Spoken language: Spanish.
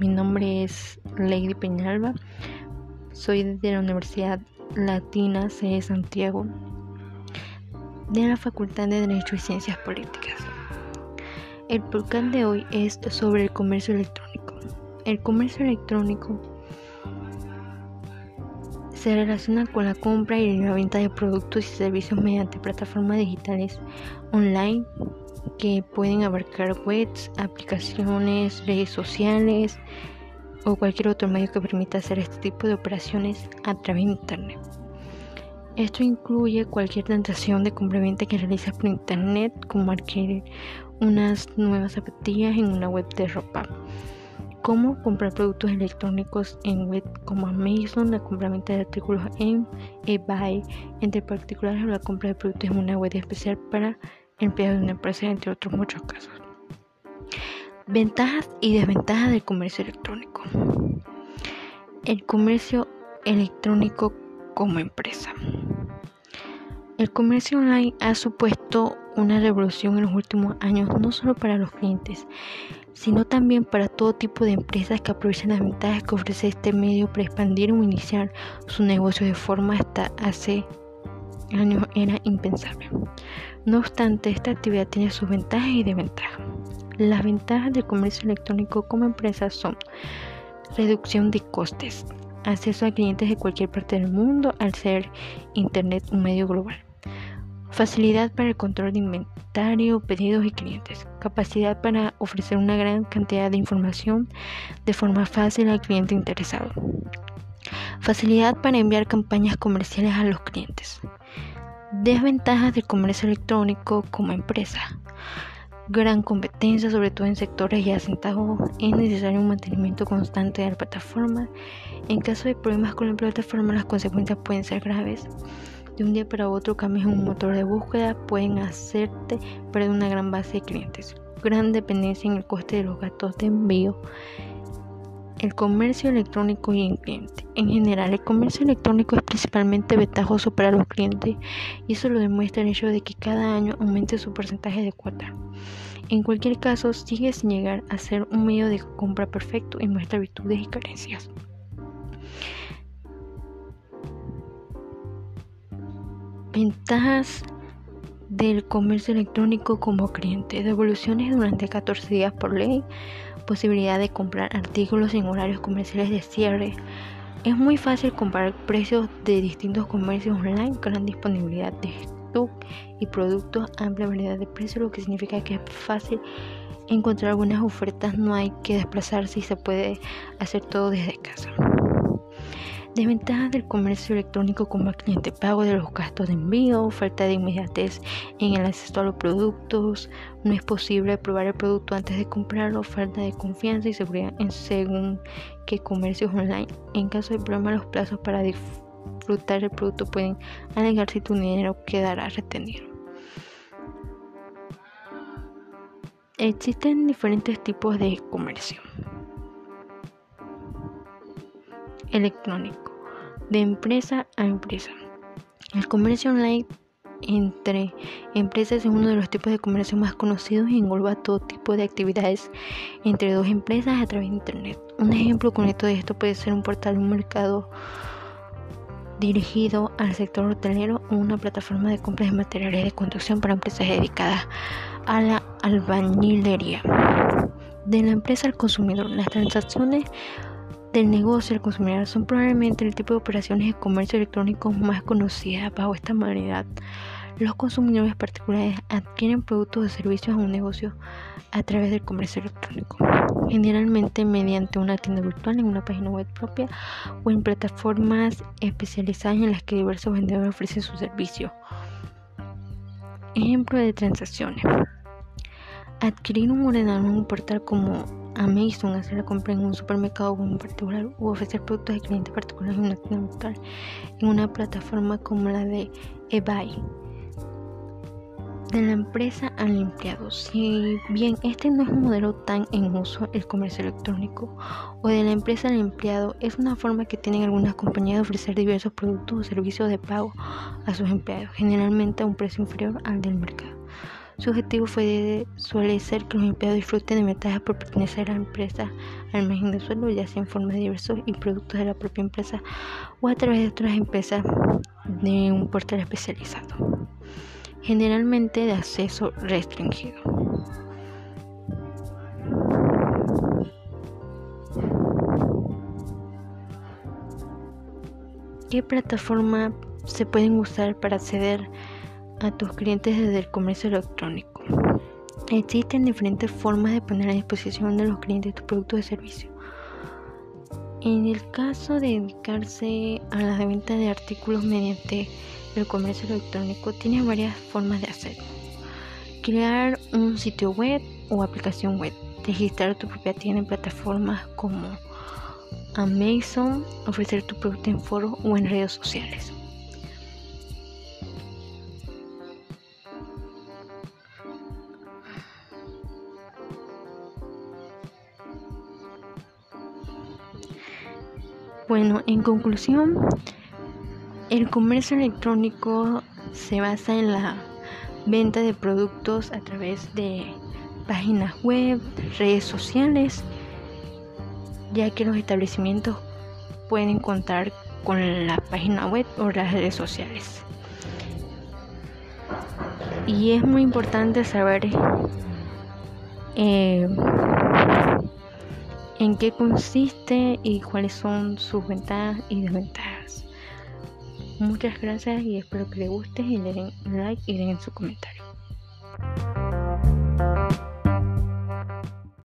mi nombre es Lady Peñalba, soy de la Universidad Latina C. Santiago, de la Facultad de Derecho y Ciencias Políticas. El podcast de hoy es sobre el comercio electrónico. El comercio electrónico se relaciona con la compra y la venta de productos y servicios mediante plataformas digitales online que pueden abarcar webs, aplicaciones, redes sociales o cualquier otro medio que permita hacer este tipo de operaciones a través de Internet. Esto incluye cualquier transacción de compra-venta que realiza por Internet, como adquirir unas nuevas zapatillas en una web de ropa, como comprar productos electrónicos en web como Amazon, la compra-venta de artículos en eBay, entre particulares la compra de productos en una web especial para empleados de una empresa, entre otros muchos casos. Ventajas y desventajas del comercio electrónico. El comercio electrónico como empresa. El comercio online ha supuesto una revolución en los últimos años, no solo para los clientes, sino también para todo tipo de empresas que aprovechan las ventajas que ofrece este medio para expandir o iniciar su negocio de forma hasta hace era impensable. No obstante, esta actividad tiene sus ventajas y desventajas. Las ventajas del comercio electrónico como empresa son reducción de costes, acceso a clientes de cualquier parte del mundo al ser Internet un medio global, facilidad para el control de inventario, pedidos y clientes, capacidad para ofrecer una gran cantidad de información de forma fácil al cliente interesado, facilidad para enviar campañas comerciales a los clientes, Desventajas del comercio electrónico como empresa. Gran competencia, sobre todo en sectores ya asentados. Es necesario un mantenimiento constante de la plataforma. En caso de problemas con la plataforma, las consecuencias pueden ser graves. De un día para otro, cambios en un motor de búsqueda pueden hacerte perder una gran base de clientes. Gran dependencia en el coste de los gastos de envío el comercio electrónico y el cliente. En general, el comercio electrónico es principalmente ventajoso para los clientes y eso lo demuestra el hecho de que cada año aumente su porcentaje de cuota. En cualquier caso, sigue sin llegar a ser un medio de compra perfecto y muestra virtudes y carencias. Ventajas del comercio electrónico como cliente. Devoluciones durante 14 días por ley posibilidad de comprar artículos en horarios comerciales de cierre. Es muy fácil comparar precios de distintos comercios online, gran disponibilidad de stock y productos, amplia variedad de precios, lo que significa que es fácil encontrar buenas ofertas, no hay que desplazarse y se puede hacer todo desde casa. Desventajas del comercio electrónico como el cliente pago de los gastos de envío, falta de inmediatez en el acceso a los productos, no es posible probar el producto antes de comprarlo, falta de confianza y seguridad en según qué comercios online. En caso de problema, los plazos para disfrutar el producto pueden alegar si tu dinero quedará retenido. Existen diferentes tipos de comercio electrónico de empresa a empresa. El comercio online entre empresas es uno de los tipos de comercio más conocidos y engloba todo tipo de actividades entre dos empresas a través de Internet. Un ejemplo concreto de esto puede ser un portal, un mercado dirigido al sector hotelero o una plataforma de compras de materiales de construcción para empresas dedicadas a la albañilería. De la empresa al consumidor, las transacciones del negocio al consumidor son probablemente el tipo de operaciones de comercio electrónico más conocidas bajo esta modalidad. Los consumidores particulares adquieren productos o servicios a un negocio a través del comercio electrónico, generalmente mediante una tienda virtual en una página web propia o en plataformas especializadas en las que diversos vendedores ofrecen su servicio. Ejemplo de transacciones. Adquirir un ordenador en un portal como Amazon, hacer la compra en un supermercado o en particular, u ofrecer productos de clientes particulares en una tienda virtual en una plataforma como la de eBay. De la empresa al empleado. Si bien este no es un modelo tan en uso, el comercio electrónico, o de la empresa al empleado, es una forma que tienen algunas compañías de ofrecer diversos productos o servicios de pago a sus empleados, generalmente a un precio inferior al del mercado. Su objetivo fue suele ser que los empleados disfruten de ventajas por pertenecer a la empresa al margen del suelo, ya sea en forma de diversos y productos de la propia empresa o a través de otras empresas de un portal especializado, generalmente de acceso restringido. ¿Qué plataforma se pueden usar para acceder a tus clientes desde el comercio electrónico? Existen diferentes formas de poner a disposición de los clientes tus productos de servicio. En el caso de dedicarse a la venta de artículos mediante el comercio electrónico, tienes varias formas de hacerlo. Crear un sitio web o aplicación web. Registrar tu propia tienda en plataformas como Amazon, ofrecer tu producto en foros o en redes sociales. Bueno, en conclusión, el comercio electrónico se basa en la venta de productos a través de páginas web, redes sociales, ya que los establecimientos pueden contar con la página web o las redes sociales. Y es muy importante saber eh, en qué consiste y cuáles son sus ventajas y desventajas. Muchas gracias y espero que les guste y le den like y den su comentario.